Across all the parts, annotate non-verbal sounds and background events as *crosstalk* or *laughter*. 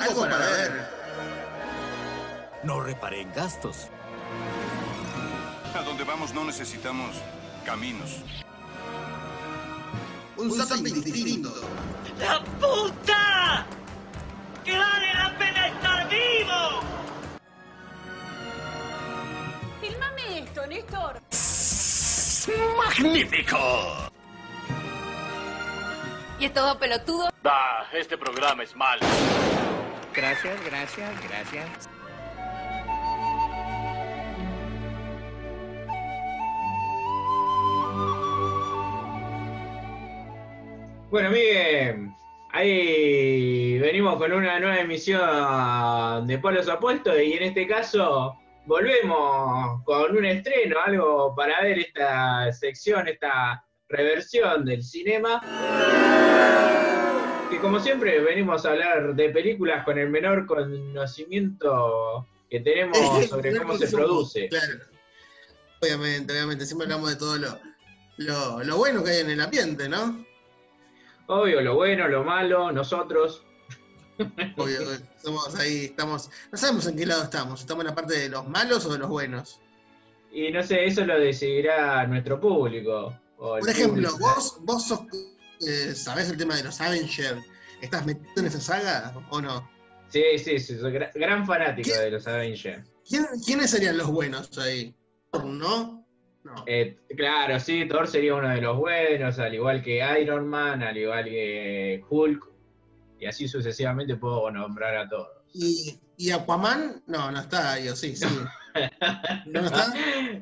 Algo, para, ver. No reparen gastos. A donde vamos no necesitamos caminos. Un, zapping distinto. ¡La puta! ¡Que vale la pena estar vivo! Filmame esto, Néstor. ¡Magnífico! ¿Y es todo pelotudo? Ah, este programa es malo. Gracias, gracias, gracias. Bueno, Miguel, ahí venimos con una nueva emisión de Polos Opuestos y en este caso volvemos con un estreno, algo para ver esta sección, esta reversión del cinema. Que como siempre venimos a hablar de películas con el menor conocimiento que tenemos *laughs* sobre cómo se produce. Claro. Obviamente, obviamente. Siempre hablamos de todo lo, lo, lo bueno que hay en el ambiente, ¿no? Obvio, lo bueno, lo malo, nosotros. Obvio, somos ahí, estamos. No sabemos en qué lado estamos. ¿Estamos en la parte de los malos o de los buenos? Y no sé, eso lo decidirá nuestro público. Por ejemplo, público. vos, vos sos, eh, ¿sabés el tema de los Avengers? ¿Estás metido en esa saga o no? Sí, sí, sí, soy gra- gran fanático de los Avengers. ¿Quién- ¿Quiénes serían los buenos ahí? ¿No? No. Eh, claro, sí, Thor sería uno de los buenos, al igual que Iron Man, al igual que Hulk, y así sucesivamente puedo nombrar a todos. ¿Y, y Aquaman? No, no está ahí, sí, sí. *laughs* ¿No está?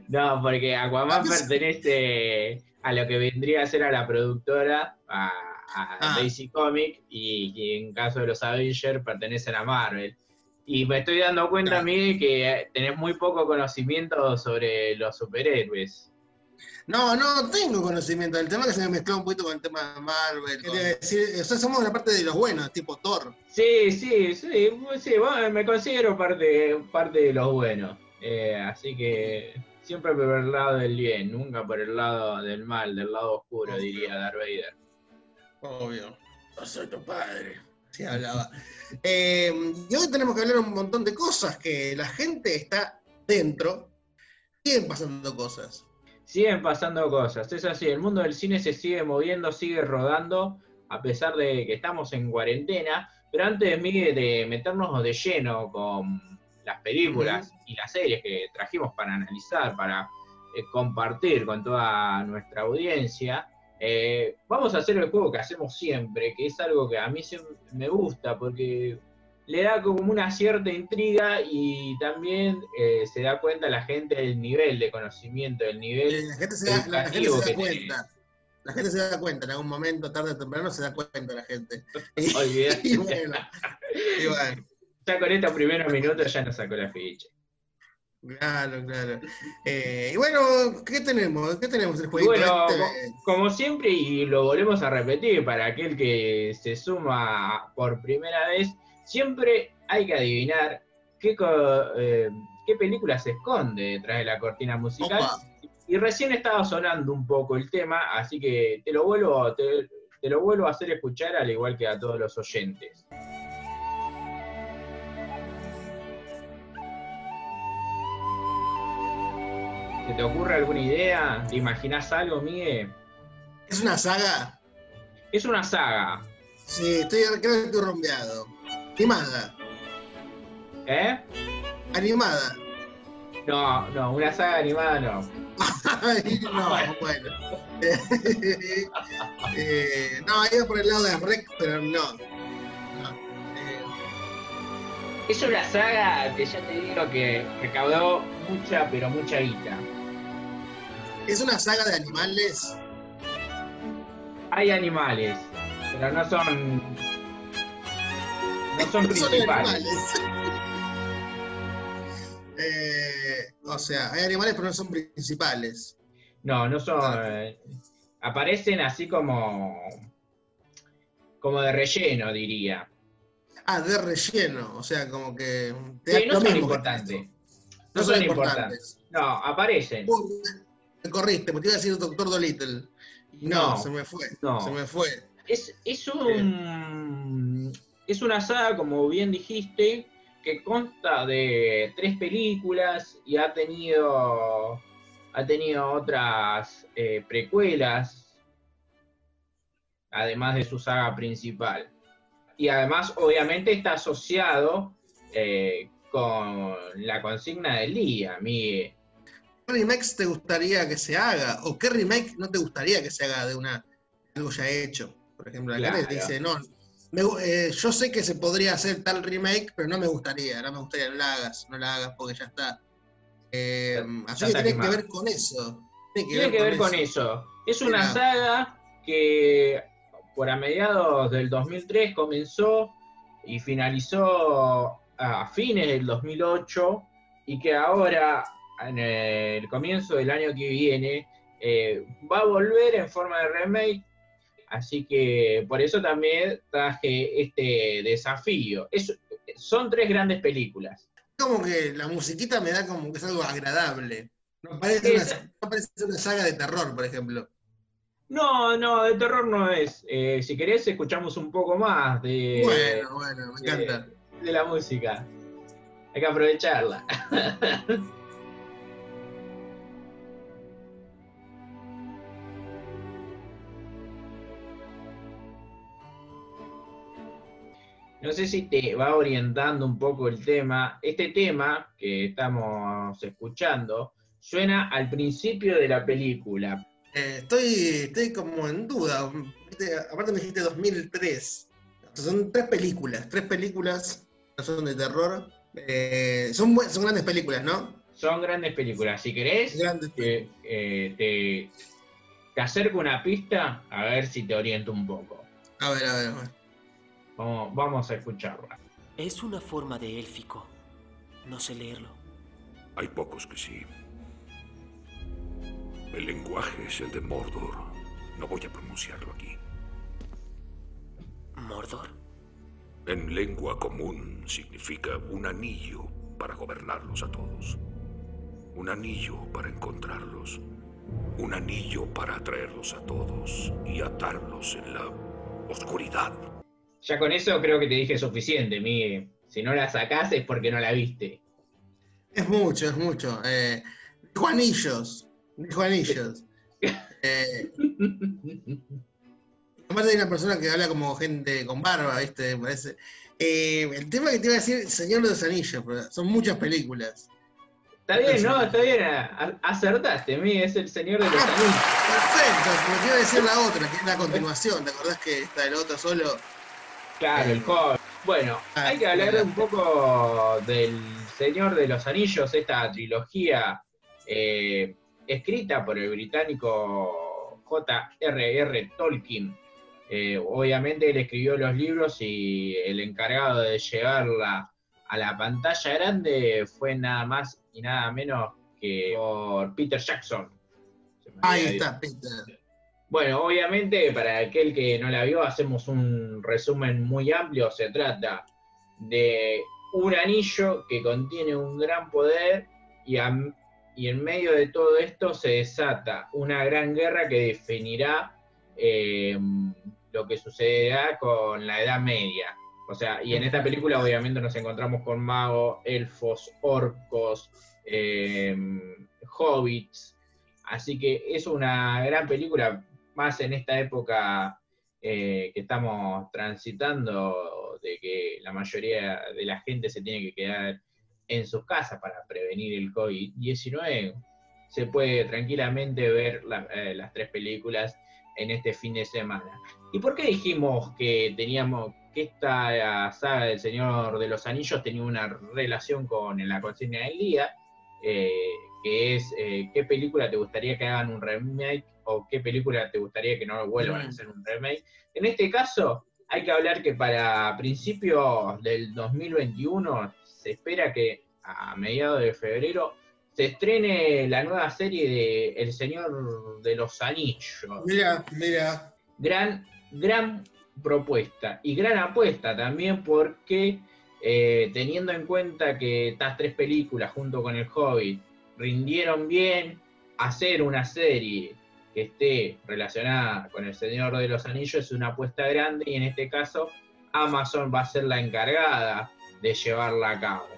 No, porque Aquaman Ah, pues- pertenece a lo que vendría a ser a la productora, a, a Ah. DC Comics, y, y en caso de los Avengers pertenecen a Marvel. Y me estoy dando cuenta, Claro. Miguel, que tenés muy poco conocimiento sobre los superhéroes. No, no tengo conocimiento del tema que se me mezcló un poquito con el tema de Marvel. Quería decir, o sea, somos la parte de los buenos, tipo Thor. Sí, sí, sí, sí, bueno, me considero parte, parte de los buenos. Eh, así que siempre por el lado del bien, nunca por el lado del mal, del lado oscuro, diría Darth Vader. Obvio. Yo soy tu padre. Sí, hablaba. Eh, y hoy tenemos que hablar un montón de cosas que la gente está dentro. Siguen pasando cosas. Siguen pasando cosas, es así, el mundo del cine se sigue moviendo, sigue rodando, a pesar de que estamos en cuarentena, pero antes Miguel, de meternos de lleno con las películas y las series que trajimos para analizar, para eh, compartir con toda nuestra audiencia, eh, vamos a hacer el juego que hacemos siempre, que es algo que a mí siempre me gusta, porque le da como una cierta intriga y también eh, se da cuenta la gente del nivel de conocimiento, del nivel La gente se da, la gente se da cuenta. La gente se da cuenta, en algún momento, tarde o temprano, se da cuenta la gente. Olvidate. *laughs* Y bueno, y bueno, Ya con estos primeros minutos ya nos sacó la ficha. claro, claro. Eh, y bueno, ¿qué tenemos? ¿Qué tenemos el jueguito bueno, este? co- como siempre, y lo volvemos a repetir para aquel que se suma por primera vez, siempre hay que adivinar qué, eh, qué película se esconde detrás de la cortina musical. Opa. Y recién estaba sonando un poco el tema, así que te lo vuelvo, te, te lo vuelvo a hacer escuchar al igual que a todos los oyentes. ¿Se te ocurre alguna idea? ¿Te imaginas algo, Miguel? ¿Es una saga? Es una saga, Sí, estoy, creo que estoy rompeado. Animada. ¿eh? Animada. No, no, una saga animada no. Ay, *laughs* no, bueno. *laughs* *laughs* Eh, no, iba por el lado de Rec, pero. No. Es una saga que ya te digo que recaudó mucha, pero mucha guita. es una saga de animales. Hay animales, pero no son. No son Son principales. animales. *laughs* Eh, o sea, hay animales, pero no son principales. No, no son. eh, aparecen así como. como de relleno, diría. Ah, de relleno. O sea, como que. te Sí, no son importantes. No son importantes. No, aparecen. Uy, me corriste, porque te iba a decir Doctor Dolittle. No, No, se me fue. no. Se me fue. Es, es un. es una saga, como bien dijiste, que consta de tres películas y ha tenido, ha tenido otras eh, precuelas, además de su saga principal. Y además, obviamente, está asociado eh, con la consigna del día. Mi, ¿Qué remakes te gustaría que se haga? ¿O qué remake no te gustaría que se haga de una algo ya hecho? Por ejemplo, acá Claro. dice, no, me eh, yo sé que se podría hacer tal remake, pero no me gustaría, no me gustaría, no la hagas, no la hagas porque ya está. Eh, Ya- así que tiene que ver con eso. Tiene que Tiene ver, que ver con eso. eso. Es una saga que por a mediados del 2003 comenzó y finalizó a fines del 2008 y que ahora, en el comienzo del año que viene, eh, va a volver en forma de remake. Así que por eso también traje este desafío. Es- son tres grandes películas. Como que la musiquita me da como que es algo agradable. No parece, una, no parece una saga de terror, por ejemplo. No, no, de terror no es. Eh, si querés, escuchamos un poco más de, bueno, bueno, me encanta. de, de la música. Hay que aprovecharla. *laughs* No sé si te va orientando un poco el tema. Este tema que estamos escuchando suena al principio de la película, Eh, estoy, estoy como en duda. Aparte me dijiste 2003. O sea, son tres películas. Tres películas no son de terror. Eh, son, son grandes películas, ¿no? Son grandes películas. Si querés, Grandes te, eh, te, te acerco una pista a ver si te oriento un poco. A ver, a ver, a ver. Vamos, vamos a escucharla. Es una forma de élfico. No sé leerlo. Hay pocos que sí. El lenguaje es el de Mordor. No voy a pronunciarlo aquí. ¿Mordor? En lengua común significa un anillo para gobernarlos a todos. Un anillo para encontrarlos. Un anillo para atraerlos a todos y atarlos en la oscuridad. Ya con eso creo que te dije suficiente, Miguel. Si no la sacás es porque no la viste. Es mucho, es mucho. Eh, dijo anillos. Dijo anillos. Eh, aparte hay una persona que habla como gente con barba, ¿viste? Parece. Eh, el tema que te iba a decir, Señor de los Anillos, pero son muchas películas. Está bien, ¿no? Está bien. a- Acertaste, Miguel. Es el señor de los Ah, anillos. Perfecto, porque te iba a decir la otra, que es la continuación. ¿Te acordás que está el otro solo? Claro, el joven. Bueno, Ah, hay que hablar un poco del Señor de los Anillos, esta trilogía eh, escrita por el británico J.R.R. Tolkien. Eh, obviamente él escribió los libros y el encargado de llevarla a la pantalla grande fue nada más y nada menos que por Peter Jackson. Ahí está, Peter. bueno, obviamente para aquel que no la vio hacemos un resumen muy amplio. Se trata de un anillo que contiene un gran poder y, a- y en medio de todo esto se desata una gran guerra que definirá eh, lo que sucederá con la Edad Media. O sea, y en esta película obviamente nos encontramos con magos, elfos, orcos, eh, hobbits. Así que es una gran película, más en esta época eh, que estamos transitando, de que la mayoría de la gente se tiene que quedar en sus casas para prevenir el COVID-19. Se puede tranquilamente ver la- eh, las tres películas en este fin de semana. ¿Y por qué dijimos que teníamos que esta saga del Señor de los Anillos tenía una relación con la consigna del día? Eh, que es eh, qué película te gustaría que hagan un remake o qué película te gustaría que no vuelvan a Mm. hacer un remake. En este caso, hay que hablar que para principios del 2021 se espera que a mediados de febrero se estrene la nueva serie de El Señor de los Anillos. Mira, mira. Gran, gran propuesta y gran apuesta también porque eh, teniendo en cuenta que estas tres películas junto con El Hobbit rindieron bien, hacer una serie que esté relacionada con El Señor de los Anillos es una apuesta grande y en este caso Amazon va a ser la encargada de llevarla a cabo.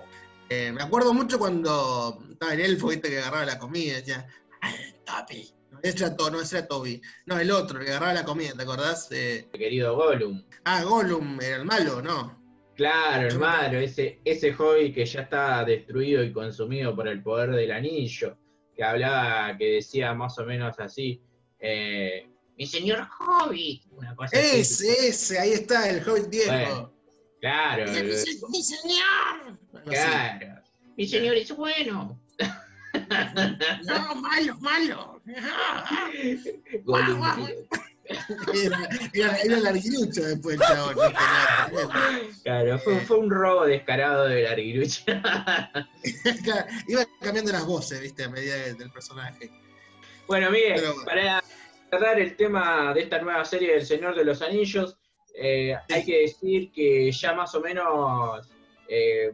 Eh, me acuerdo mucho cuando estaba el elfo, viste, que agarraba la comida y decía, "Ay, Toby. No, ese era, To- no, ese era Toby. No, el otro, el que agarraba la comida, ¿te acordás? Eh, Querido Gollum. ah, Gollum, era el malo, ¿no? Claro, hermano, ese, ese hobby que ya está destruido y consumido por el poder del anillo, que hablaba, que decía más o menos así, eh, mi señor hobby, una cosa así. Ese, ese, ahí está, el Hobbit viejo. Bueno, claro, Mi, eh, se- mi señor. Claro. Mi señor es bueno. *laughs* No, malo, malo. Guau, guau. Era, era, era el arguirucho después, chabón. tenía problema. Claro, fue, fue un robo descarado de la arguirucha. Claro, Iba cambiando las voces, viste, a medida de- del personaje. Bueno, Miguel, Pero para cerrar el tema de esta nueva serie del Señor de los Anillos, eh, Sí. hay que decir que ya más o menos eh,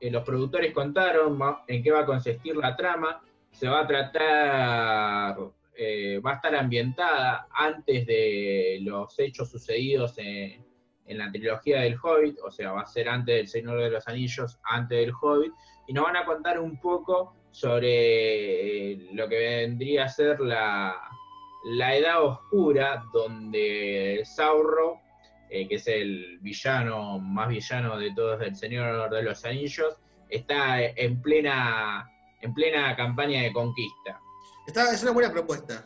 eh, los productores contaron en qué va a consistir la trama. Se va a tratar, eh, va a estar ambientada antes de los hechos sucedidos en, en la trilogía del Hobbit, o sea, va a ser antes del Señor de los Anillos, antes del Hobbit, y nos van a contar un poco sobre lo que vendría a ser la, la Edad Oscura, donde Sauron, eh, que es el villano más villano de todos del Señor de los Anillos, está en plena, en plena campaña de conquista. Está, es una buena propuesta.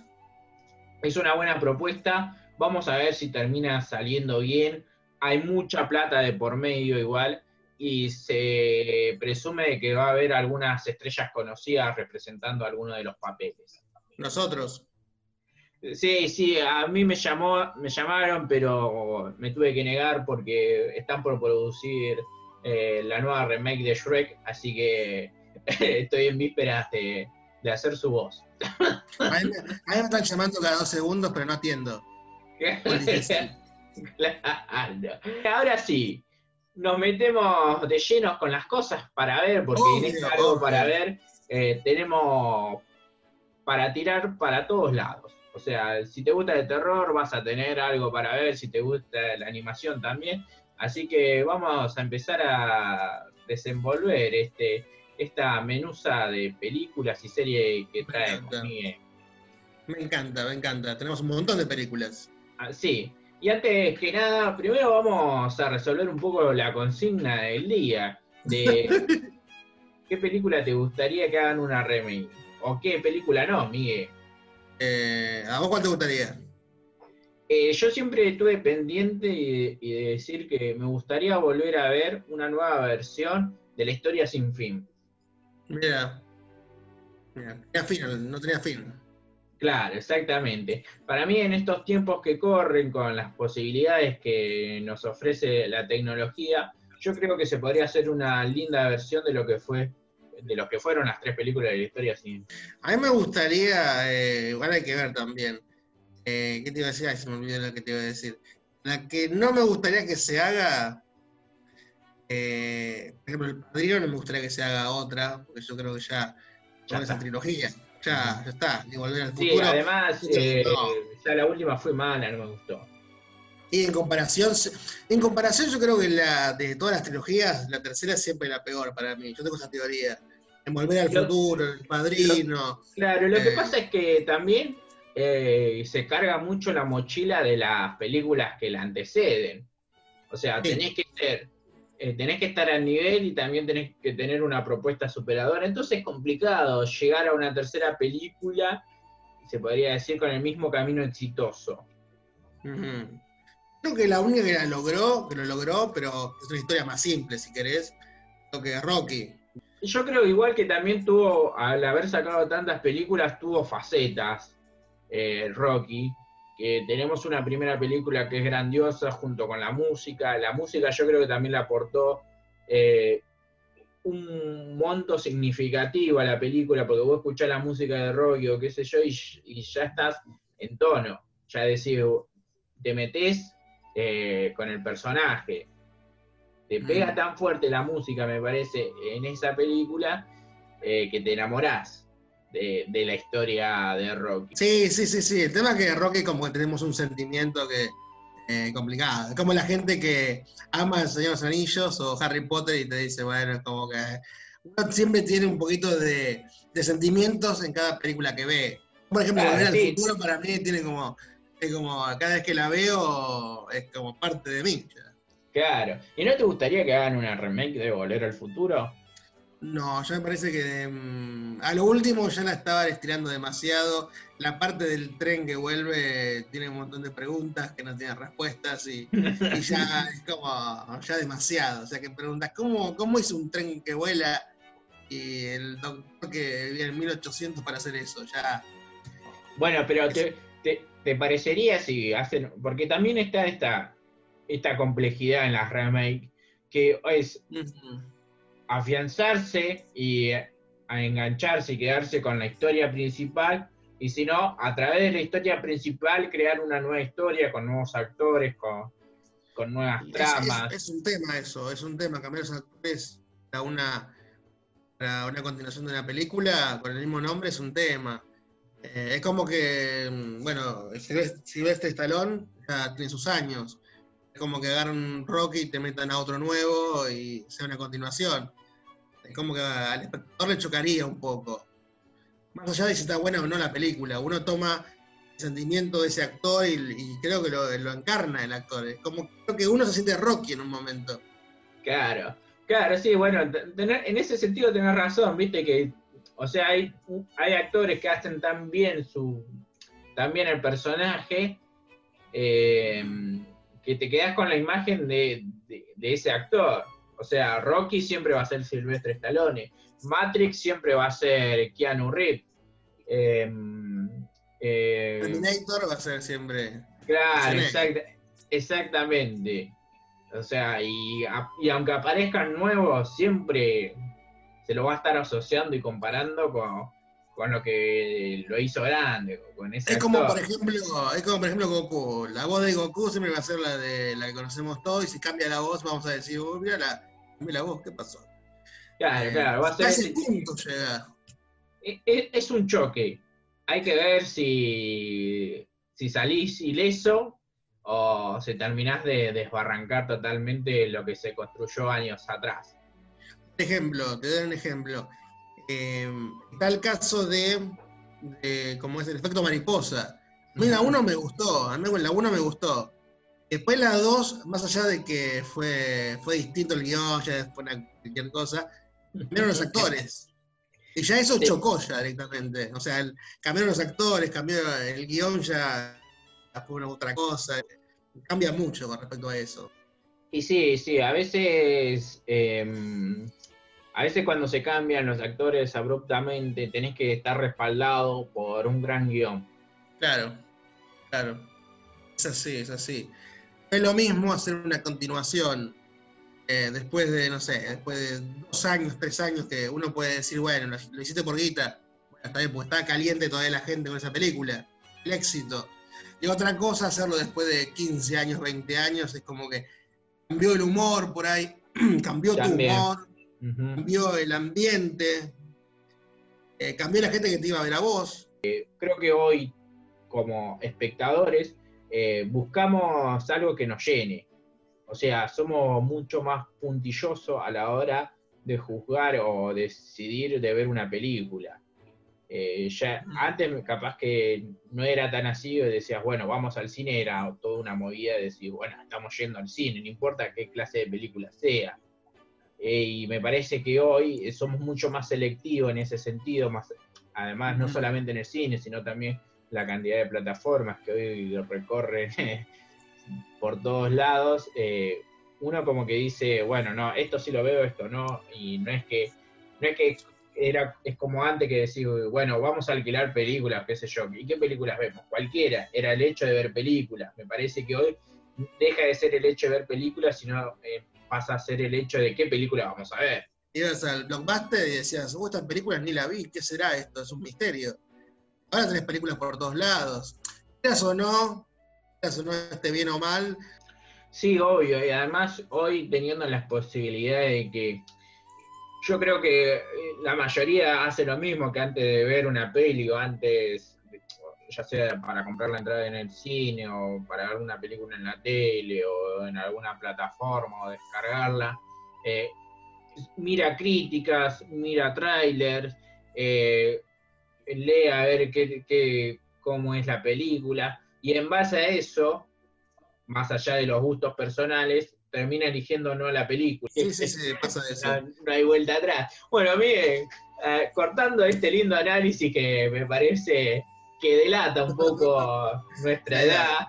Es una buena propuesta, vamos a ver si termina saliendo bien. Hay mucha plata de por medio igual y se presume de que va a haber algunas estrellas conocidas representando algunos de los papeles. Nosotros. Sí, sí, a mí me llamó, me llamaron, pero me tuve que negar porque están por producir eh, la nueva remake de Shrek, así que *laughs* estoy en vísperas de, de hacer su voz. A mí, me- a mí me están llamando cada dos segundos, pero no atiendo. *laughs* Claro. Ahora sí, nos metemos de llenos con las cosas para ver, porque en Obvio, este algo obvio. para ver eh, tenemos para tirar para todos lados. O sea, si te gusta el terror vas a tener algo para ver, si te gusta la animación también. Así que vamos a empezar a desenvolver este, esta menusa de películas y series que traemos. Me encanta, me encanta. Tenemos un montón de películas. Ah, Sí, y antes que nada, primero vamos a resolver un poco la consigna del día de *laughs* qué película te gustaría que hagan una remake o qué película no, Miguel. Eh, ¿A vos cuál te gustaría? Eh, yo siempre estuve pendiente y, y de decir que me gustaría volver a ver una nueva versión de la historia sin fin. Mira. Mira, tenía fin, no tenía fin. Claro, exactamente. Para mí en estos tiempos que corren con las posibilidades que nos ofrece la tecnología, yo creo que se podría hacer una linda versión de lo que fue de lo que fueron las tres películas de la historia sin A mí me gustaría, eh, igual hay que ver también. Eh, ¿Qué te iba a decir? Ay, se me olvidó lo que te iba a decir. La que no me gustaría que se haga, eh, por ejemplo, El Padrino no me gustaría que se haga otra, porque yo creo que ya, Ya con esa trilogía, ya, ya está, ni volver al Sí, futuro. además Sí, eh, no. ya la última fue mala, no me gustó. Y en comparación, en comparación yo creo que la de todas las trilogías, la tercera es siempre la peor para mí. Yo tengo esa teoría. En Volver al Lo- Futuro, El Padrino. Claro, lo que Eh. pasa es que también eh, se carga mucho la mochila de las películas que la anteceden. O sea, Sí. tenés que ser, eh, tenés que estar al nivel y también tenés que tener una propuesta superadora. Entonces es complicado llegar a una tercera película, se podría decir, con el mismo camino exitoso. Ujú. Creo que la única que la logró, que lo logró, pero es una historia más simple, si querés, creo que Rocky. Yo creo igual que también tuvo, al haber sacado tantas películas, tuvo facetas, eh, Rocky, que tenemos una primera película que es grandiosa junto con la música. La música yo creo que también le aportó eh, un monto significativo a la película, porque vos escuchás la música de Rocky o qué sé yo, y, ya estás en tono, ya decís, te metés eh, con el personaje. Te pega Mm. tan fuerte la música, me parece, en esa película, eh, que te enamorás de, de la historia de Rocky. Sí, sí, sí, sí. El tema es que Rocky como que tenemos un sentimiento que eh, complicado. Es como la gente que ama el Señor de los Anillos o Harry Potter y te dice, bueno, es como que uno siempre tiene un poquito de, de sentimientos en cada película que ve. Por ejemplo, Claro, Volver al sí. futuro para mí tiene como, es como, cada vez que la veo es como parte de mí. ya. Claro. ¿Y no te gustaría que hagan una remake de Volver al Futuro? No, ya me parece que mm, a lo último ya la estaban estirando demasiado. La parte del tren que vuelve tiene un montón de preguntas que no tienen respuestas y, y ya *laughs* es como ya demasiado. O sea, que preguntas, ¿cómo, ¿cómo hizo un tren que vuela y el doctor que vivía en 1800 para hacer eso? Ya, Bueno, pero te, te- te parecería si hacen. Porque también está esta, esta complejidad en las remake, que es afianzarse y a engancharse y quedarse con la historia principal, y si no, a través de la historia principal crear una nueva historia con nuevos actores, con, con nuevas tramas. Es, es un tema eso, es un tema, cambiar los actores para una, para una continuación de una película con el mismo nombre es un tema. Eh, es como que, mm, bueno, Silvestre Silvestre Stallone ya tiene sus años. Es como que agarran un Rocky y te metan a otro nuevo y sea una continuación. Es como que al espectador le chocaría un poco. Más allá de si está buena o no la película, uno toma el sentimiento de ese actor y, creo que lo, encarna el actor. Es como creo que uno se siente Rocky en un momento. Claro, claro, sí, bueno, te- tener- en ese sentido tenés razón, viste que, o sea, hay, hay actores que hacen tan bien su, tan bien el personaje, eh, que te quedas con la imagen de, de- de ese actor. O sea, Rocky siempre va a ser Silvestre Stallone, Matrix siempre va a ser Keanu Reeves. eh, eh, Terminator va a ser siempre. Claro, exactamente. O sea, y, y aunque aparezcan nuevos, siempre se lo va a estar asociando y comparando con, con lo que lo hizo grande, con ese Es como, actor. por ejemplo, es como por ejemplo Goku. La voz de Goku siempre va a ser la de la que conocemos todos, y si cambia la voz, vamos a decir, "Oh, mira la, mira la voz, ¿qué pasó? Claro, Eh, claro, va a ser ese punto es, es- es un choque. Hay que ver si, si salís ileso o si terminás de desbarrancar totalmente lo que se construyó años atrás. Ejemplo, te doy un ejemplo. Eh, está el caso de, de, como es el efecto mariposa. A mí la 1 me gustó, a mí la 1 me gustó. Después la 2, más allá de que fue, fue distinto el guion, ya fue una, cualquier cosa, cambiaron los actores. Y ya eso Sí. chocó ya directamente. O sea, el- cambiaron los actores, cambió el guion ya fue una otra cosa. Cambia mucho con respecto a eso. Y sí, sí, a veces, eh, a veces cuando se cambian los actores abruptamente, tenés que estar respaldado por un gran guion. Claro, claro. Es así, es así. Es lo mismo hacer una continuación eh, después de, no sé, después de dos años, tres años, que uno puede decir, bueno, lo, hiciste por guita. Bueno, está está caliente todavía la gente con esa película. El éxito. Y otra cosa, hacerlo después de 15 años, 20 años, es como que cambió el humor por ahí, *clears throat* cambió También. tu humor, cambió el ambiente, eh, cambió la gente que te iba a ver a vos. Creo que hoy, como espectadores, eh, buscamos algo que nos llene. O sea, somos mucho más puntillosos a la hora de juzgar o decidir de ver una película. Eh, ya antes capaz que no era tan así, decías, bueno, vamos al cine, era toda una movida de decir, bueno, estamos yendo al cine, no importa qué clase de película sea. Eh, y me parece que hoy somos mucho más selectivos en ese sentido, más, además no solamente en el cine, sino también la cantidad de plataformas que hoy recorren *laughs* por todos lados. eh, uno como que dice, bueno, no, esto sí lo veo, esto no, y no es que, no es que era, es como antes que decir, bueno, vamos a alquilar películas, qué sé yo, ¿y qué películas vemos? Cualquiera, era el hecho de ver películas. Me parece que hoy deja de ser el hecho de ver películas, sino eh, pasa a ser el hecho de qué película vamos a ver. ibas al blockbuster y decías, oh, estas películas ni la vi, ¿qué será esto? Es un misterio. Ahora tenés películas por todos lados. Quieras o no, quieras o no esté bien o mal, Sí, obvio, y además hoy teniendo las posibilidades de que yo creo que eh, la mayoría hace lo mismo que antes de ver una peli o antes, ya sea para comprar la entrada en el cine o para ver una película en la tele o en alguna plataforma o descargarla, eh, mira críticas, mira trailers, eh, lee a ver qué, qué- cómo es la película, y en base a eso, más allá de los gustos personales, termina eligiendo no la película. Sí, sí, sí, pasa eso. *laughs* No, no hay vuelta atrás. Bueno, Miguel, eh, cortando este lindo análisis que me parece que delata un poco *laughs* nuestra edad,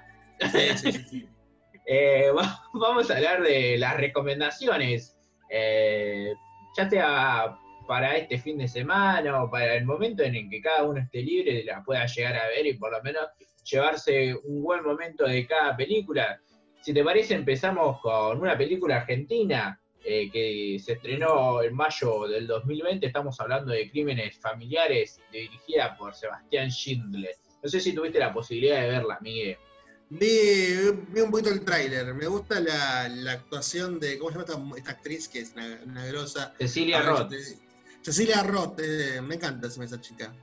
Sí, sí, sí, sí. *laughs* eh, va- vamos a hablar de las recomendaciones, eh, ya sea para este fin de semana o para el momento en el que cada uno esté libre, la pueda llegar a ver y por lo menos llevarse un buen momento de cada película. Si te parece, empezamos con una película argentina eh, que se estrenó en mayo del 2020. Estamos hablando de Crímenes Familiares, dirigida por Sebastián Schindler. No sé si tuviste la posibilidad de verla, Miguel. Vi, vi un poquito el tráiler. Me gusta la, la actuación de. ¿Cómo se llama esta, esta actriz que es una, una grosa? Cecilia ver, Roth. te- Cecilia Roth, eh, me encanta esa chica.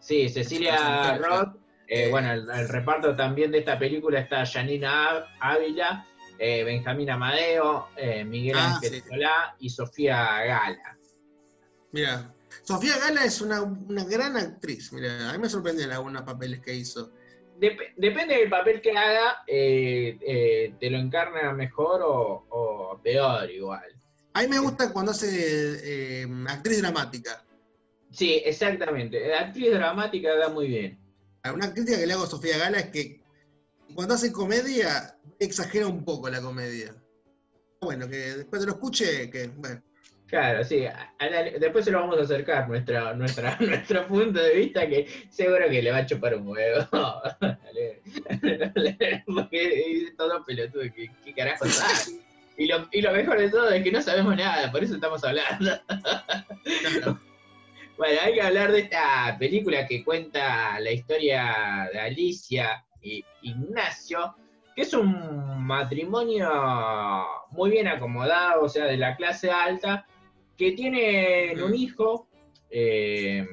Sí, Cecilia Roth. Eh, bueno, el, el reparto también de esta película está Janina Ávila, eh, Benjamín Amadeo, eh, Miguel Ah, Ángel sí. Solá y Sofía Gala. Mira, Sofía Gala es una, una gran actriz. Mira, a mí me sorprenden algunos papeles que hizo. Dep- depende del papel que haga, te lo encarna mejor o, o peor igual. A mí me gusta cuando hace actriz dramática. Sí, exactamente. Actriz dramática da muy bien. Una crítica que le hago a Sofía Gala es que cuando hace comedia, exagera un poco la comedia. Bueno, que después te lo escuche, que bueno. Claro, sí. Después se lo vamos a acercar, nuestra, nuestra, *laughs* nuestro punto de vista, que seguro que le va a chupar un huevo. *laughs* Porque es todo pelotudo, ¿qué, qué carajo sabe? *laughs* Y lo, y lo mejor de todo es que no sabemos nada, por eso estamos hablando. claro. Bueno, hay que hablar de esta película que cuenta la historia de Alicia y Ignacio, que es un matrimonio muy bien acomodado, o sea, de la clase alta, que tienen un hijo eh,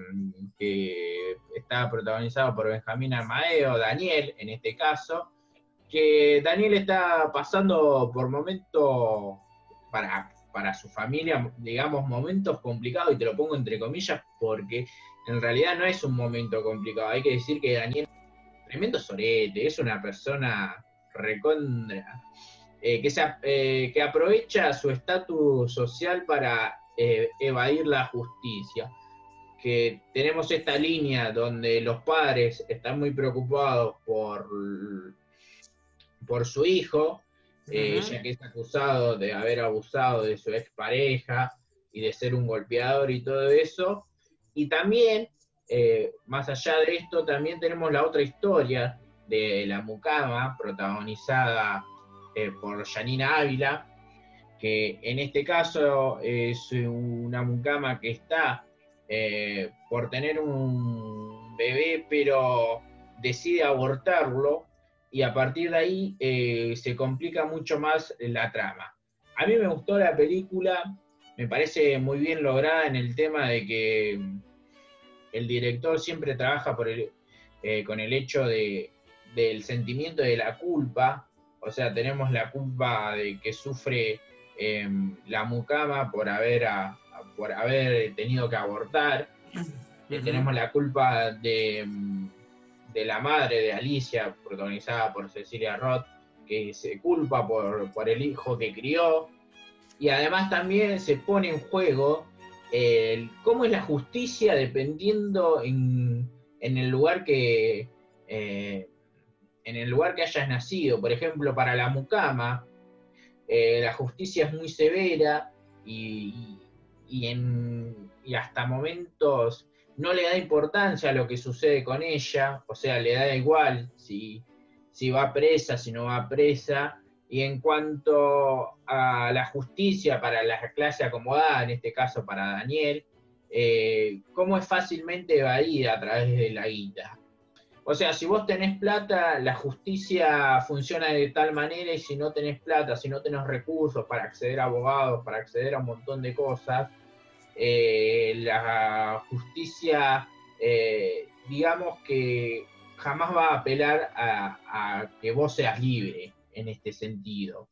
que está protagonizado por Benjamín Amadeo, Daniel en este caso, que Daniel está pasando por momentos para, para su familia, digamos, momentos complicados, y te lo pongo entre comillas porque en realidad no es un momento complicado. Hay que decir que Daniel, tremendo sorete, es una persona recontra, eh, que, se, eh, que aprovecha su estatus social para eh, evadir la justicia. Que tenemos esta línea donde los padres están muy preocupados por, por su hijo, eh, ya que es acusado de haber abusado de su expareja y de ser un golpeador y todo eso. Y también, eh, más allá de esto, también tenemos la otra historia de la mucama, protagonizada eh, por Janina Ávila, que en este caso es una mucama que está eh, por tener un bebé, pero decide abortarlo y a partir de ahí eh, se complica mucho más la trama. A mí me gustó la película, me parece muy bien lograda en el tema de que el director siempre trabaja por el, eh, con el hecho de, del sentimiento de la culpa, o sea, tenemos la culpa de que sufre eh, la mucama por haber, a- por haber tenido que abortar, Ujú. tenemos la culpa de, mm, de la madre de Alicia, protagonizada por Cecilia Roth, que se culpa por, por el hijo que crió. Y además también se pone en juego cómo es la justicia dependiendo en, en el lugar que eh, en el lugar que hayas nacido. Por ejemplo, para la mucama, eh, la justicia es muy severa y, y en, y hasta momentos no le da importancia a lo que sucede con ella, o sea, le da igual si, si va presa, si no va presa. Y en cuanto a la justicia para la clase acomodada, en este caso para Daniel, eh, cómo es fácilmente evadida a través de la guita. O sea, si vos tenés plata, la justicia funciona de tal manera y si no tenés plata, si no tenés recursos para acceder a abogados, para acceder a un montón de cosas, eh, la justicia, eh, digamos que jamás va a apelar a, que vos seas libre en este sentido.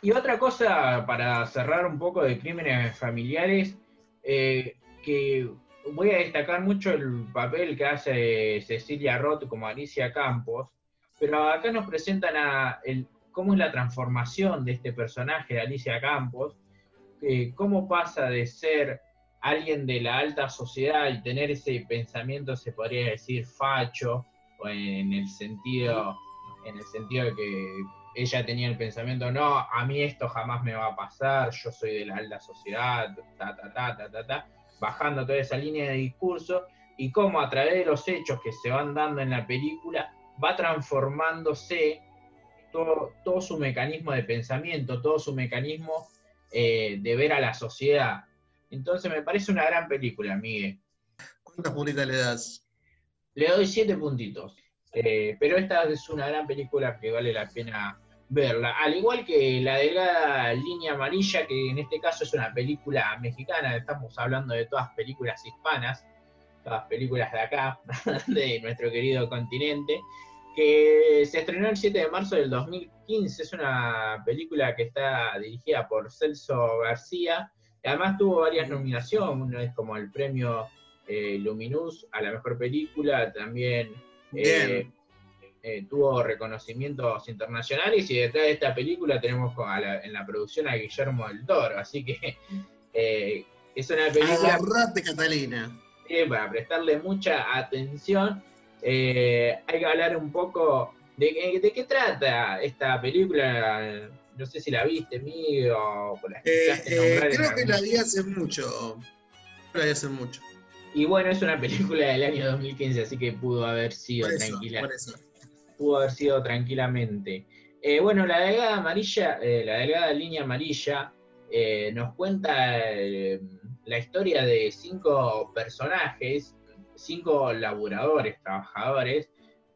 Y otra cosa para cerrar un poco de crímenes familiares, eh, que voy a destacar mucho el papel que hace Cecilia Roth como Alicia Campos, pero acá nos presentan a cómo es la transformación de este personaje de Alicia Campos, cómo pasa de ser alguien de la alta sociedad y tener ese pensamiento, se podría decir, facho, o en el sentido, en el sentido de que ella tenía el pensamiento, no, a mí esto jamás me va a pasar, yo soy de la alta sociedad, ta, ta, ta, ta, ta, ta, bajando toda esa línea de discurso, y cómo a través de los hechos que se van dando en la película, va transformándose todo, su mecanismo de pensamiento, todo su mecanismo eh, de ver a la sociedad. Entonces me parece una gran película, Miguel. ¿Cuántas puntitas le das? Le doy siete puntitos. Eh, pero esta es una gran película que vale la pena verla. Al igual que la delgada línea amarilla, que en este caso es una película mexicana, estamos hablando de todas películas hispanas, todas películas de acá, *laughs* de nuestro querido continente, que se estrenó el 7 de marzo del 2015. Es una película que está dirigida por Celso García. Además tuvo varias nominaciones, como el premio eh, Luminous a la mejor película, también eh, eh, tuvo reconocimientos internacionales y detrás de esta película tenemos en la producción a Guillermo del Toro, así que *laughs* eh, es una película... Agarrate, Catalina. para prestarle mucha atención, hay que hablar un poco de, de, qué trata esta película. No sé si la viste, Miguel, o la Creo que la vi hace mucho. La vi hace mucho. Y bueno, es una película del año 2015, así que pudo haber sido tranquila. Pudo haber sido tranquilamente. Eh, bueno, la delgada amarilla, eh, la delgada línea amarilla, eh, nos cuenta la historia de cinco personajes, cinco laboradores, trabajadores,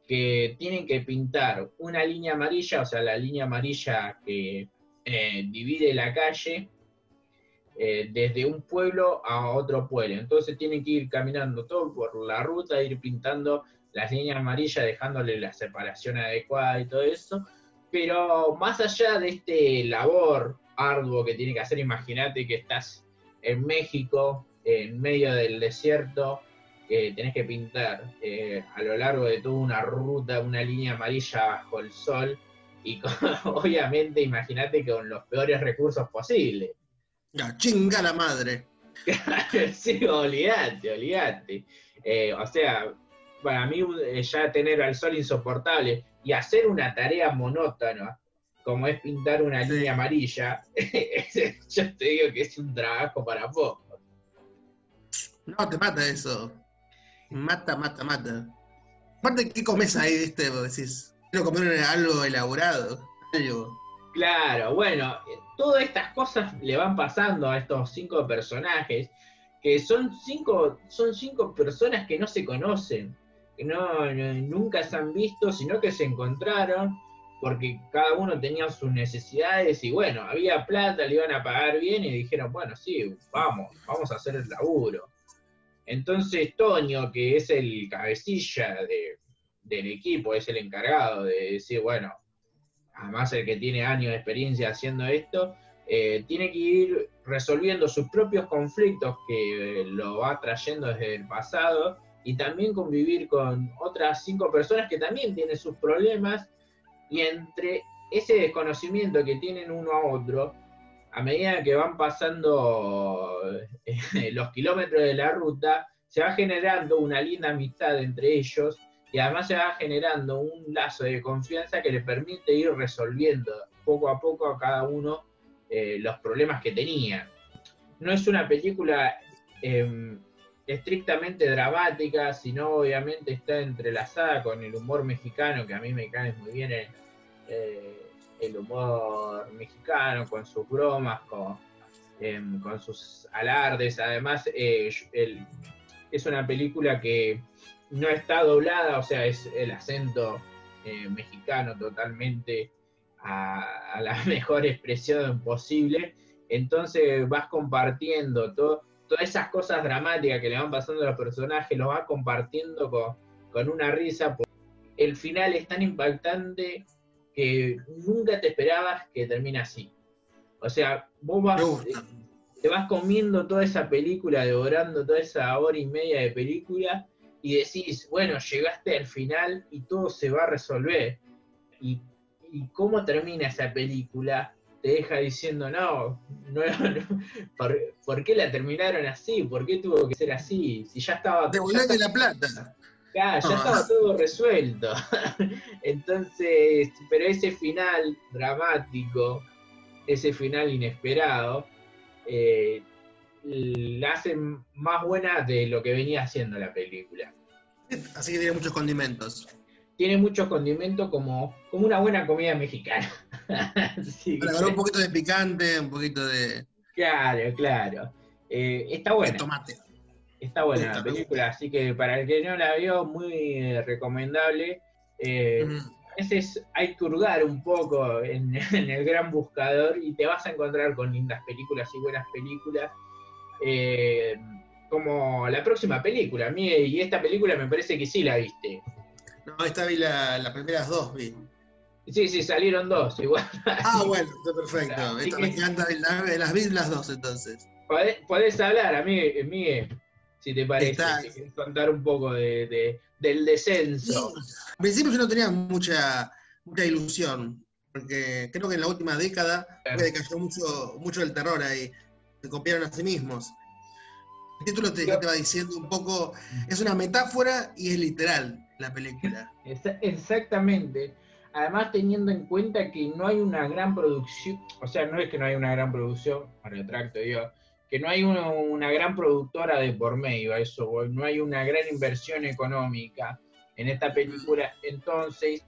que tienen que pintar una línea amarilla, o sea, la línea amarilla que divide la calle, eh, desde un pueblo a otro pueblo. Entonces tienen que ir caminando todo por la ruta, ir pintando las líneas amarillas, dejándole la separación adecuada y todo eso. Pero más allá de este labor arduo que tiene que hacer, imagínate que estás en México, en medio del desierto, que tenés que pintar eh, a lo largo de toda una ruta, una línea amarilla bajo el sol, y *laughs* obviamente imagínate con los peores recursos posibles. La chinga la madre. *laughs* sí, olvídate, olvídate. Eh, o sea, para mí eh, ya tener al sol insoportable y hacer una tarea monótona, como es pintar una línea amarilla, *laughs* yo te digo que es un trabajo para pocos. No, te mata eso. Mata, mata, mata. Aparte, ¿qué comes ahí, viste? Decís, quiero comer algo elaborado. Algo. Claro, bueno, todas estas cosas le van pasando a estos cinco personajes, que son cinco, son cinco personas que no se conocen, que no, nunca se han visto, sino que se encontraron porque cada uno tenía sus necesidades y bueno, había plata, le iban a pagar bien y dijeron, bueno, sí, vamos, vamos a hacer el laburo. Entonces Toño, que es el cabecilla del equipo, es el encargado de decir, bueno, además el que tiene años de experiencia haciendo esto, eh, tiene que ir resolviendo sus propios conflictos que lo va trayendo desde el pasado y también convivir con otras cinco personas que también tienen sus problemas y entre ese desconocimiento que tienen uno a otro, a medida que van pasando eh, *laughs* los kilómetros de la ruta, se va generando una linda amistad entre ellos y además se va generando un lazo de confianza que le permite ir resolviendo poco a poco a cada uno eh, los problemas que tenía. No es una película em, estrictamente dramática, sino obviamente está entrelazada con el humor mexicano, que a mí me cae muy bien el, eh, el humor mexicano, con sus bromas, con, em, con sus alardes. Además, eh, es una película que no está doblada, o sea, es el acento eh, mexicano totalmente a, la *laughs* mejor expresión posible. Entonces vas compartiendo todas esas cosas dramáticas que le van pasando a los personajes, lo vas compartiendo con, una risa. el final es tan impactante que nunca te esperabas que termine así. O sea, vos vas, te vas comiendo toda esa película, devorando toda esa hora y media de película y decís, bueno, llegaste al final y todo se va a resolver. Y, y cómo termina esa película te deja diciendo, no, no, no, *laughs* ¿por, por qué la terminaron así? ¿Por qué tuvo que ser así? Si ya estaba... ya estaba- la plata. Claro, ya No. estaba todo resuelto. *laughs* Entonces, pero ese final dramático, ese final inesperado, eh, la hace más buena de lo que venía haciendo la película. Así que tiene muchos condimentos. Tiene muchos condimentos como, como una buena comida mexicana. *laughs* Para un poquito de picante, un poquito de, claro, claro. Eh, está de buena. tomate. Está buena la película, así que para el que no la vio, muy eh, recomendable. Eh, a veces hay que hurgar un poco en, *laughs* en el gran buscador y te vas a encontrar con lindas películas y buenas películas. eh, como la próxima película. A mí, y esta película me parece que sí la viste. No, esta vi la- las primeras dos, vi. Sí, sí, salieron dos. Igual Ah, bueno, está perfecto. *laughs* Esta me encanta, la- las vi las dos entonces. podés, podés hablar, a mí, Miguel, si te parece. Está- si contar un poco de, de- del descenso. Al principio yo no tenía mucha, mucha ilusión, porque creo que en la última década Claro. fue que cayó mucho, mucho el terror ahí. Se copiaron a sí mismos. El título te, Yo- te va diciendo un poco, es una metáfora y es literal la película. Exa- Exactamente. Además, teniendo en cuenta que no hay una gran producción, o sea, no es que no hay una gran producción, me retracto, digo, que no hay una, gran productora de por medio, a eso no hay una gran inversión económica en esta película, entonces,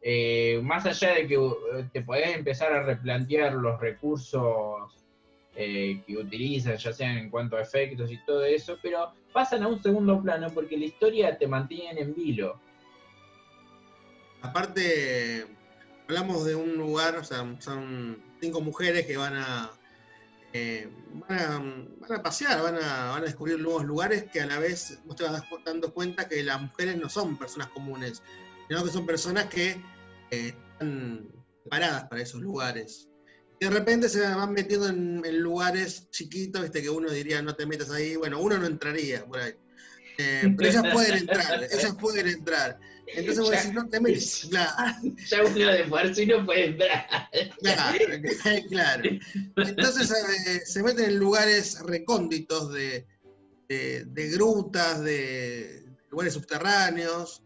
eh, más allá de que eh, te podés empezar a replantear los recursos eh, que utilizan, ya sean en cuanto a efectos y todo eso, pero pasan a un segundo plano porque la historia te mantiene en vilo. Aparte, hablamos de un lugar, o sea, son cinco mujeres que van a, eh, van a, van a pasear, van a, van a descubrir nuevos lugares que a la vez vos te vas dando cuenta que las mujeres no son personas comunes, sino que son personas que eh, están preparadas para esos lugares. Y de repente se van metiendo en, en lugares chiquitos, viste, que uno diría no te metas ahí, bueno, uno no entraría por ahí. Eh, pero ellas pueden entrar, *laughs* ellas pueden entrar. Entonces vos decís, no te metas, claro. Ya uno de por sí no puede entrar. Claro, *laughs* claro. Entonces eh, se meten en lugares recónditos de, de- de grutas, de lugares subterráneos.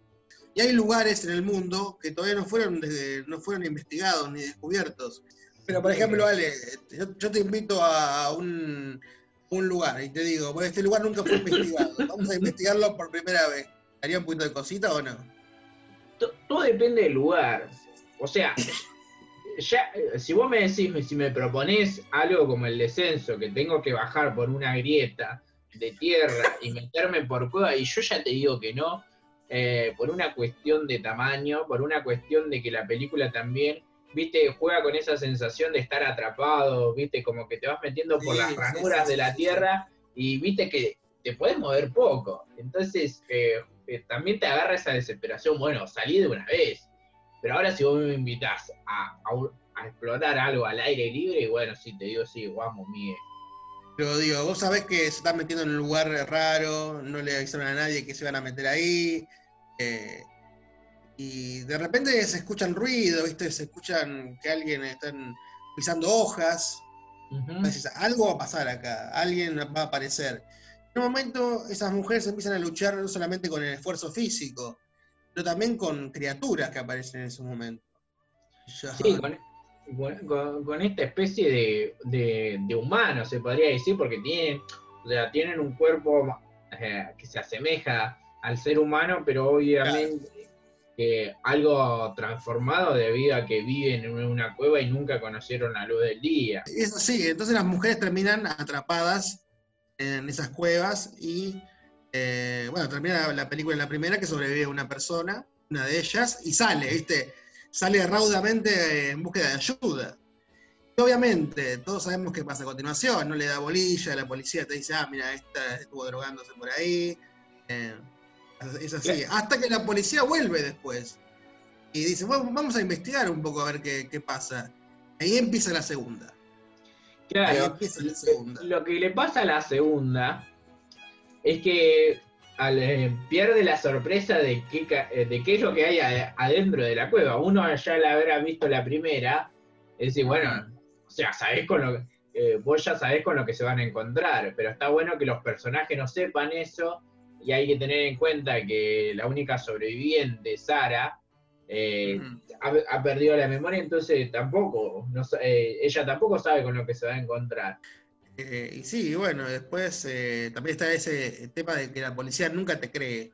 Y hay lugares en el mundo que todavía no fueron, de- no fueron investigados ni descubiertos. Pero, por ejemplo, Ale, yo, yo te invito a un, un lugar y te digo, bueno, este lugar nunca fue investigado. Vamos a investigarlo por primera vez. ¿Haría un poquito de cosita o no? To- Todo depende del lugar. O sea, ya, si vos me decís, si me proponés algo como el descenso, que tengo que bajar por una grieta de tierra y meterme por cueva, y yo ya te digo que no, eh, por una cuestión de tamaño, por una cuestión de que la película también, viste, juega con esa sensación de estar atrapado, viste, como que te vas metiendo por Sí, las ranuras sí, de la tierra y viste que te puedes mover poco. Entonces, eh, eh, también te agarra esa desesperación, bueno, salí de una vez. Pero ahora si vos me invitás a, a a explorar algo al aire libre, bueno, sí, te digo, sí, vamos, Miguel. Pero digo, vos sabés que se están metiendo en un lugar raro, no le avisaron a nadie que se iban a meter ahí. eh, y de repente se escuchan ruido, ¿viste? Se escuchan que alguien están pisando hojas. Algo va a pasar acá, alguien va a aparecer. En un momento esas mujeres empiezan a luchar no solamente con el esfuerzo físico, pero también con criaturas que aparecen en ese momento. Yo- Sí, con, con- con- con esta especie de, de, de humano, se podría decir, porque tienen, o sea, tienen un cuerpo eh, que se asemeja al ser humano, pero obviamente algo transformado debido a que viven en una cueva y nunca conocieron la luz del día. Es así, entonces las mujeres terminan atrapadas en esas cuevas y, eh, bueno, termina la película en la primera que sobrevive una persona, una de ellas, y sale, ¿viste? Sale raudamente en búsqueda de ayuda. Y obviamente, todos sabemos qué pasa a continuación, no le da bolilla, la policía te dice, ah, mira, esta estuvo drogándose por ahí. Eh, Es así. Hasta que la policía vuelve después. Y dice, bueno, vamos a investigar un poco a ver qué, qué pasa. Ahí empieza la segunda. Claro, lo que le pasa a la segunda es que al, eh, pierde la sorpresa de qué, eh, de qué es lo que hay a- adentro de la cueva. Uno ya la habrá visto la primera, es decir, bueno, o sea, sabés con lo que, eh, vos ya sabés con lo que se van a encontrar, pero está bueno que los personajes no sepan eso y hay que tener en cuenta que la única sobreviviente, Sara, eh, ha, ha perdido la memoria, entonces tampoco, no eh, ella tampoco sabe con lo que se va a encontrar. Eh, y sí, bueno, después también está ese tema de que la policía nunca te cree.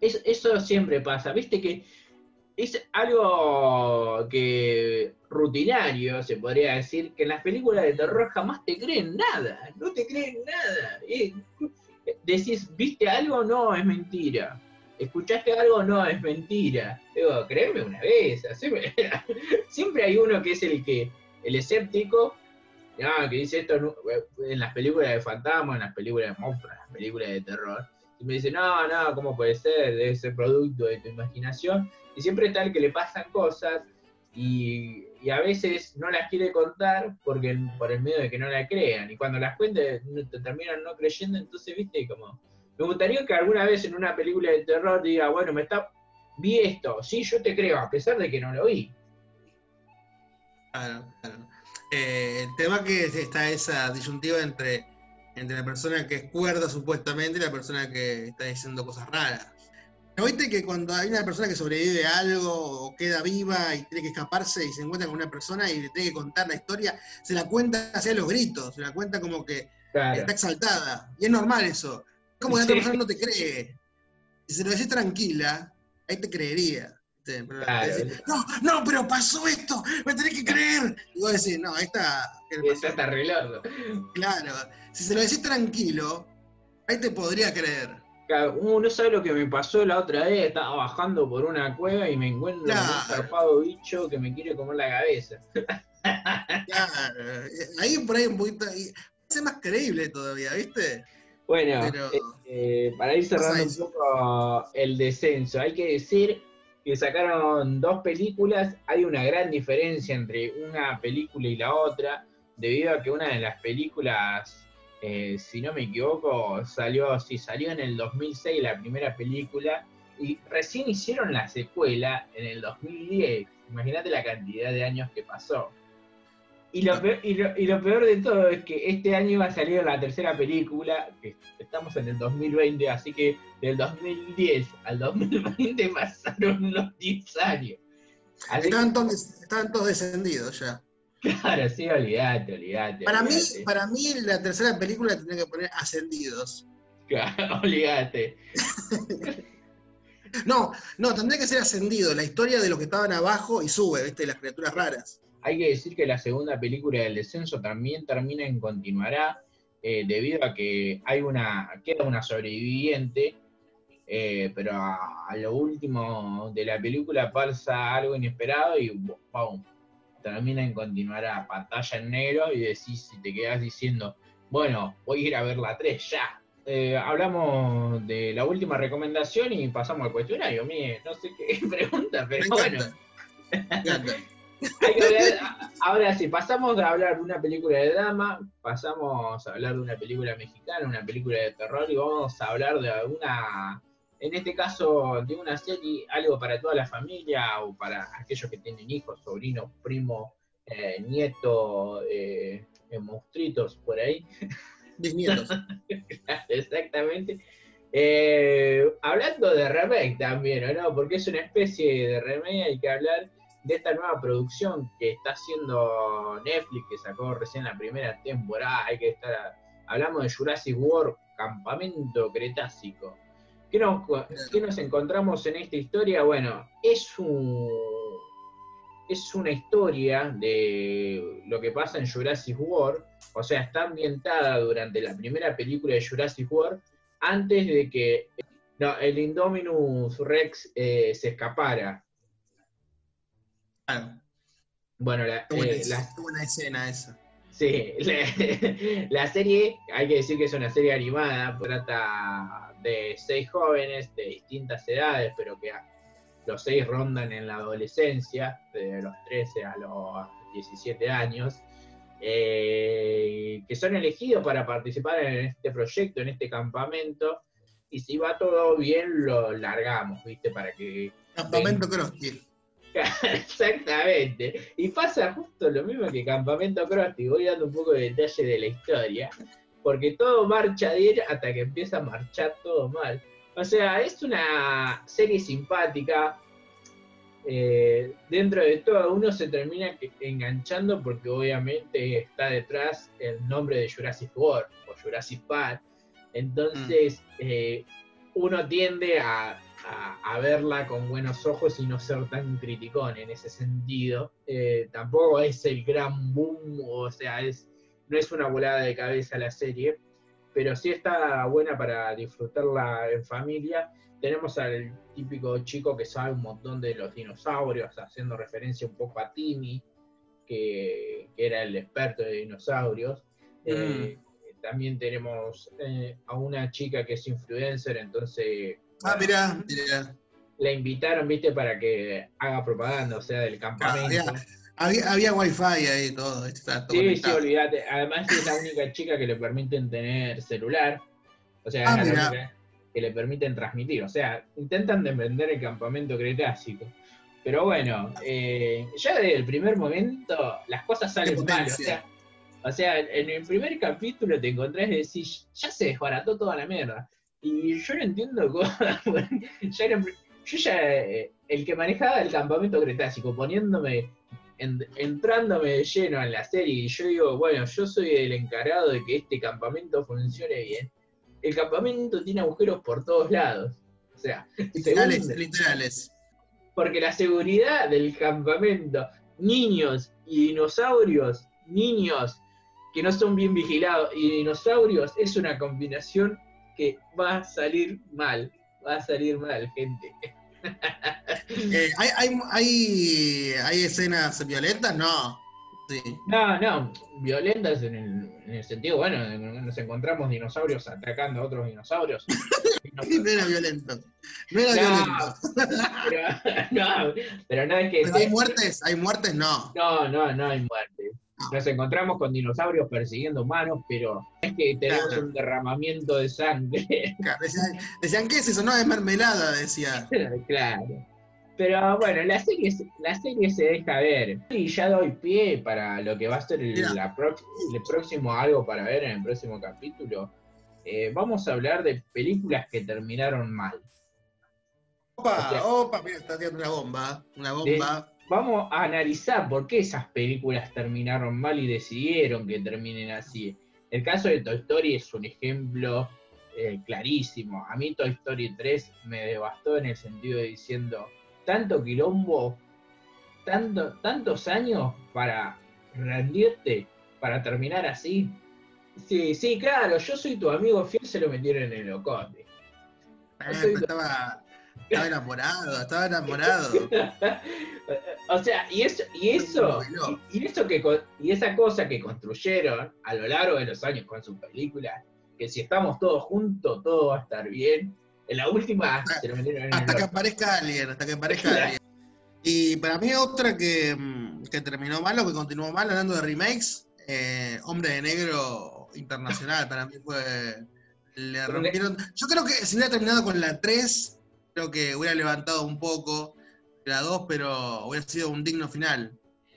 Es- eso siempre pasa, viste que es algo que rutinario, se podría decir, que en las películas de terror jamás te creen nada, no te creen nada. Decís, ¿viste algo? No, es mentira. ¿Escuchaste algo? No, es mentira. Digo, créeme una vez. Siempre, *laughs* siempre hay uno que es el que, el escéptico, que dice esto en las películas de fantasma, en las películas de monstruos, en las películas de terror. Y me dice, no, no, ¿cómo puede ser? Debe ser producto de tu imaginación. Y siempre está el que le pasan cosas y, y a veces no las quiere contar porque por el miedo de que no la crean. Y cuando las cuente no- te terminan no creyendo, entonces, viste, como... Me gustaría que alguna vez en una película de terror diga, bueno, me está... Vi esto, sí, yo te creo, a pesar de que no lo vi. Claro, claro. Eh, el tema que es- está esa disyuntiva entre, entre la persona que es cuerda supuestamente y la persona que está diciendo cosas raras. ¿No viste que cuando hay una persona que sobrevive a algo o queda viva y tiene que escaparse y se encuentra con una persona y le tiene que contar la historia, se la cuenta hacia los gritos, se la cuenta como que Claro. está exaltada? Y es normal eso. Como que la otra Sí. persona no te cree. Si se lo decís tranquila, ahí te creería. ¿viste? Pero Claro. te decís, no, no, pero pasó esto, me tenés que creer. Y vos decís, no, ahí está. ¿qué le pasó? Esa está re loco. Claro, si se lo decís tranquilo, ahí te podría creer. Claro, Uh, no sabe lo que me pasó la otra vez, estaba bajando por una cueva y me encuentro con un zarpado bicho que me quiere comer la cabeza. *laughs* Claro, ahí por ahí un poquito. hace más creíble todavía, ¿viste? Bueno, Pero- eh, para ir cerrando un poco el descenso, hay que decir que sacaron dos películas, hay una gran diferencia entre una película y la otra, debido a que una de las películas, eh, si no me equivoco, salió, sí, salió en el 2006 la primera película, y recién hicieron la secuela en el 2010. Imagínate la cantidad de años que pasó. Y lo, peor, y, lo, y lo peor de todo es que este año va a salir la tercera película, que estamos en el 2020, así que del 2010 al 2020 *laughs* pasaron unos 10 años. Así que, Estaban todos, todos descendidos ya. claro, sí, olvídate, olvídate. Para mí, para mí, la tercera película tendría que poner ascendidos. Claro, *laughs* olvídate. *laughs* No, no, tendría que ser ascendido. La historia de los que estaban abajo y sube, ¿viste? Las criaturas raras. Hay que decir que la segunda película del descenso también termina en continuará, eh, debido a que hay una, queda una sobreviviente, eh, pero a, a lo último de la película pasa algo inesperado y ¡pum! termina en continuará, pantalla en negro y decís, si te quedas diciendo, bueno, voy a ir a ver la 3 ya. Eh, hablamos de la última recomendación y pasamos al cuestionario. Mire, no sé qué *laughs* pregunta, pero bueno. Hay que hablar- a- ahora sí, pasamos de hablar de una película de drama, pasamos a hablar de una película mexicana, una película de terror y vamos a hablar de una, en este caso, de una serie, algo para toda la familia o para aquellos que tienen hijos, sobrinos, primos, eh, nietos, eh, eh, monstruitos por ahí. Bisnietos. *laughs* Exactamente. Eh, hablando de remake también, ¿o no? Porque es una especie de remake, hay que hablar de esta nueva producción que está haciendo Netflix, que sacó recién la primera temporada, hay que estar, hablamos de Jurassic World, Campamento Cretácico. ¿Qué nos, nos encontramos en esta historia? Bueno, es un es una historia de lo que pasa en Jurassic World, o sea, está ambientada durante la primera película de Jurassic World, antes de que no, el Indominus Rex eh, se escapara. Claro. Bueno, la, Qué buena, eh, la- qué buena escena esa. Sí, *laughs* la, la serie, hay que decir que es una serie animada, trata de seis jóvenes de distintas edades, pero que los seis rondan en la adolescencia, de los 13 a los 17 años, eh, que son elegidos para participar en este proyecto, en este campamento, y si va todo bien, lo largamos, ¿viste? Para que Campamento Krusty. *laughs* Exactamente. Y pasa justo lo mismo que Campamento Krusty. Voy dando un poco de detalle de la historia. Porque todo marcha bien hasta que empieza a marchar todo mal. O sea, es una serie simpática. Eh, dentro de todo, uno se termina enganchando porque obviamente está detrás el nombre de Jurassic World o Jurassic Park. Entonces, eh, uno tiende a, a- a verla con buenos ojos y no ser tan criticón en ese sentido. Eh, tampoco es el gran boom, o sea, es, no es una volada de cabeza la serie, pero sí está buena para disfrutarla en familia. Tenemos al típico chico que sabe un montón de los dinosaurios, haciendo referencia un poco a Timmy, que, que era el experto de dinosaurios. Eh, también tenemos eh, a una chica que es influencer, entonces Ah, mirá, mirá. la invitaron, viste, para que haga propaganda, o sea, del campamento. Había, había wifi ahí todo. Está todo Sí, sí, olvídate. Además es la única chica que le permiten tener celular. O sea, Ah, es la única que le permiten transmitir. O sea, intentan defender el campamento cretácico. Pero bueno, eh, ya desde el primer momento las cosas salen mal. O sea, o sea, en el primer capítulo te encontrás y decís, ya se desbarató toda la mierda. Y yo no entiendo *laughs* cómo. era- yo ya, eh, el que manejaba el campamento cretácico, poniéndome, en- entrándome de lleno en la serie, y yo digo, bueno, yo soy el encargado de que este campamento funcione bien. El campamento tiene agujeros por todos lados. O sea, Literales, literales. porque la seguridad del campamento, niños y dinosaurios, niños que no son bien vigilados y dinosaurios, es una combinación que va a salir mal. Va a salir mal, gente. *laughs* Eh, ¿hay, hay, hay, hay escenas violentas? No. Sí. No, no, violentas en el, en el sentido, bueno, nos encontramos dinosaurios atacando a otros dinosaurios. *laughs* No era violento. No era No. violento. pero, *laughs* no, pero no es que... Pero hay muertes, hay muertes, no. No, no, no hay muerte. Nos encontramos con dinosaurios persiguiendo humanos, pero es que tenemos Claro. un derramamiento de sangre. *laughs* Claro, Decían, decían, ¿qué es eso? No, es mermelada, decía. *laughs* claro. Pero bueno, la serie, se- la serie se deja ver. Y ya doy pie para lo que va a ser el, la el próximo algo para ver en el próximo capítulo. Eh, vamos a hablar de películas que terminaron mal. Opa, O sea- opa, mira, está tirando una bomba. Una bomba. Vamos a analizar por qué esas películas terminaron mal y decidieron que terminen así. El caso de Toy Story es un ejemplo eh, clarísimo. A mí Toy Story 3 me devastó en el sentido de diciendo, tanto quilombo, tanto, tantos años para rendirte, para terminar así. Sí, sí, claro, yo soy tu amigo fiel, se lo metieron en el locote. Eh, estaba, estaba enamorado, estaba enamorado. *laughs* o sea, y eso, y eso, y, y eso que y esa cosa que construyeron a lo largo de los años con sus películas, que si estamos todos juntos, todo va a estar bien. En la última se lo metieron en el Hasta que aparezca alguien, hasta que aparezca alguien. Y para mí otra que, mm, que terminó mal o que continuó mal, hablando de remakes, eh, Hombre de Negro Internacional, para mí fue... Le rompieron... Yo creo que si hubiera terminado con la 3, creo que hubiera levantado un poco la 2, pero hubiera sido un digno final.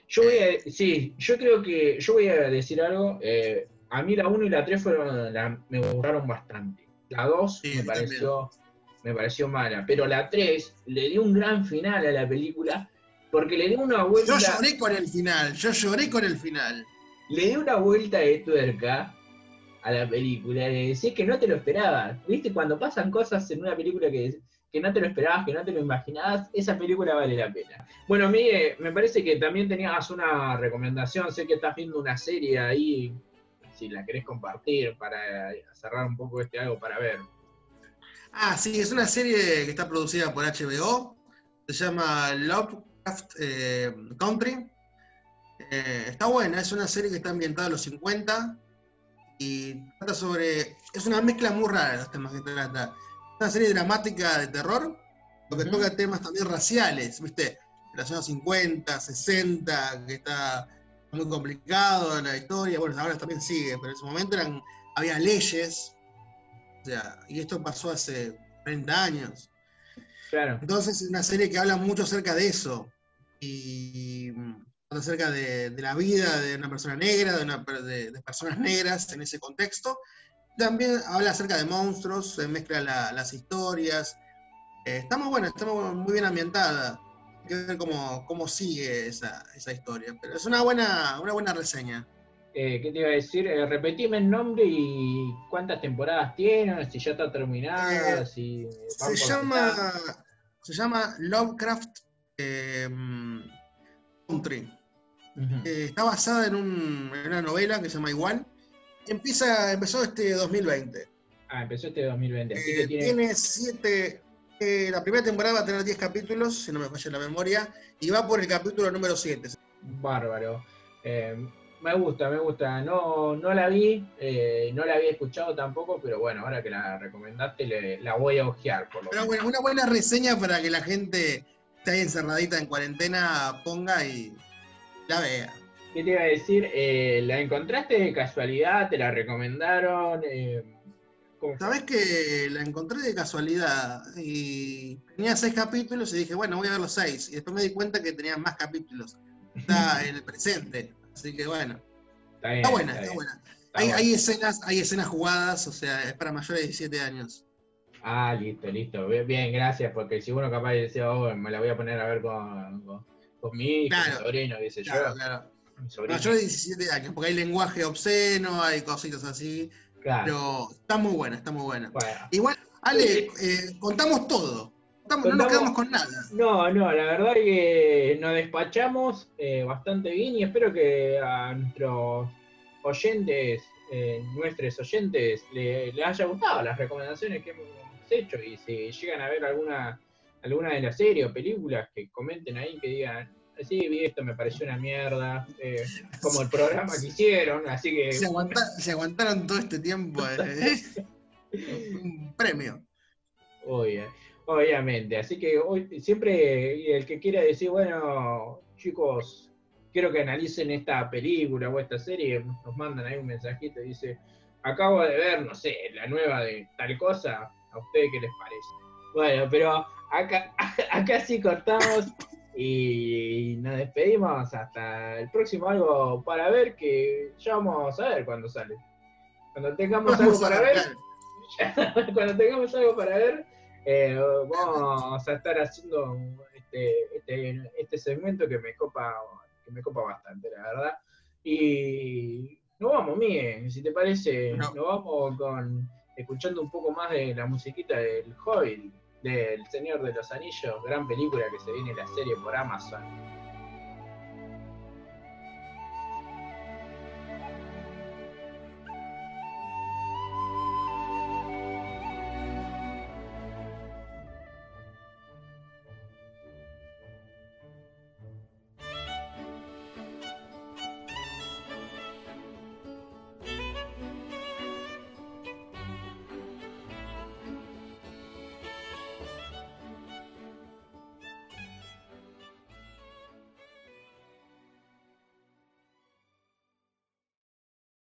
Yo voy a, sí, yo creo que, yo voy a decir algo, eh, a mí la 1 y la 3 fueron, la- me gustaron bastante. La 2 Sí, me pareció, me pareció mala, pero la 3 le dio un gran final a la película porque le dio una vuelta. Yo lloré con el final, yo lloré con el final. le dio una vuelta de tuerca a la película, de decir que no te lo esperabas. ¿Viste? Cuando pasan cosas en una película que, que no te lo esperabas, que no te lo imaginabas, esa película vale la pena. Bueno, Miguel, me parece que también tenías una recomendación, sé que estás viendo una serie ahí, si la querés compartir para cerrar un poco este algo para ver. Ah, sí, es una serie que está producida por HBO. Se llama Lovecraft eh, Country. Eh, Eh, está buena, es una serie que está ambientada en los 50 y trata sobre. Es una mezcla muy rara de los temas que trata. Una serie dramática de terror, lo que Ujú. toca temas también raciales, ¿viste? De los años 50, 60, que está muy complicado la historia. Bueno, ahora también sigue, pero en ese momento eran, había leyes. O sea, y esto pasó hace 30 años. Claro. Entonces es una serie que habla mucho acerca de eso. Y mm, acerca de, de la vida de una persona negra, de, una de- de personas negras en ese contexto. También habla acerca de monstruos, se mezcla la- las historias. Eh, está muy buena, está muy, bien ambientada. Hay que ver cómo, cómo sigue esa, esa historia. Pero es una buena, una buena reseña. Eh, ¿Qué te iba a decir? Eh, repetime el nombre y cuántas temporadas tiene, si ya está terminada, Eh, si Se llama, se llama Lovecraft eh, Country. Está basada en, un- en una novela que se llama igual. Empieza, empezó este 2020. Ah, empezó este 2020, así Eh, que tiene... tiene siete. eh, la primera temporada va a tener 10 capítulos, si no me falla la memoria, y va por el capítulo número 7. Bárbaro. Eh, me gusta, me gusta. No, no la vi, eh, no la había escuchado tampoco, pero bueno, ahora que la recomendaste le- la voy a ojear por lo Pero bueno, una buena reseña para que la gente que está ahí encerradita en cuarentena ponga y la vea. ¿Qué te iba a decir? Eh, ¿La encontraste de casualidad? ¿Te la recomendaron? Eh. Sabés que la encontré de casualidad y tenía seis capítulos y dije, bueno, voy a ver los seis. Y después me di cuenta que tenía más capítulos. Está *laughs* en el presente. Así que bueno, Está bien. está buena, está buena. Está Hay, bueno. hay escenas, hay escenas jugadas, o sea, es para mayores de 17 años. Ah, listo, listo. Bien, gracias, porque si uno capaz decía, oh, me la voy a poner a ver con, con, con mi hijo, Claro. mi sobrino, dice Claro, yo. claro. Mayores de 17 años, porque hay lenguaje obsceno, hay cositas así. Claro. Pero está muy buena, está muy buena. Bueno. Igual, Ale, eh, contamos todo. Contamos- no nos quedamos con nada. No, no, la verdad que nos despachamos eh, bastante bien y espero que a nuestros oyentes, eh, nuestros oyentes, le- les haya gustado las recomendaciones que hemos hecho y si llegan a ver alguna, alguna de las series o películas que comenten ahí, que digan, sí, vi esto, me pareció una mierda, eh, como el programa que hicieron, así que... Se, aguanta- se aguantaron todo este tiempo. eh. *laughs* Un premio. Obvia- obviamente, así que hoy siempre el que quiera decir, bueno, chicos, quiero que analicen esta película o esta serie, nos mandan ahí un mensajito y dice, acabo de ver, no sé, la nueva de tal cosa, ¿a ustedes qué les parece? Bueno, pero acá, *laughs* acá sí cortamos y nos despedimos hasta el próximo algo para ver que ya vamos a ver cuándo sale. Cuando tengamos algo Vamos para ver, *laughs* cuando tengamos algo para ver, eh, vamos a estar haciendo este, este, este segmento que me copa que me copa bastante, la verdad. Y nos vamos, Miguel, si te parece, No. nos vamos con escuchando un poco más de la musiquita del Hobbit, del Señor de los Anillos, gran película que se viene la serie por Amazon.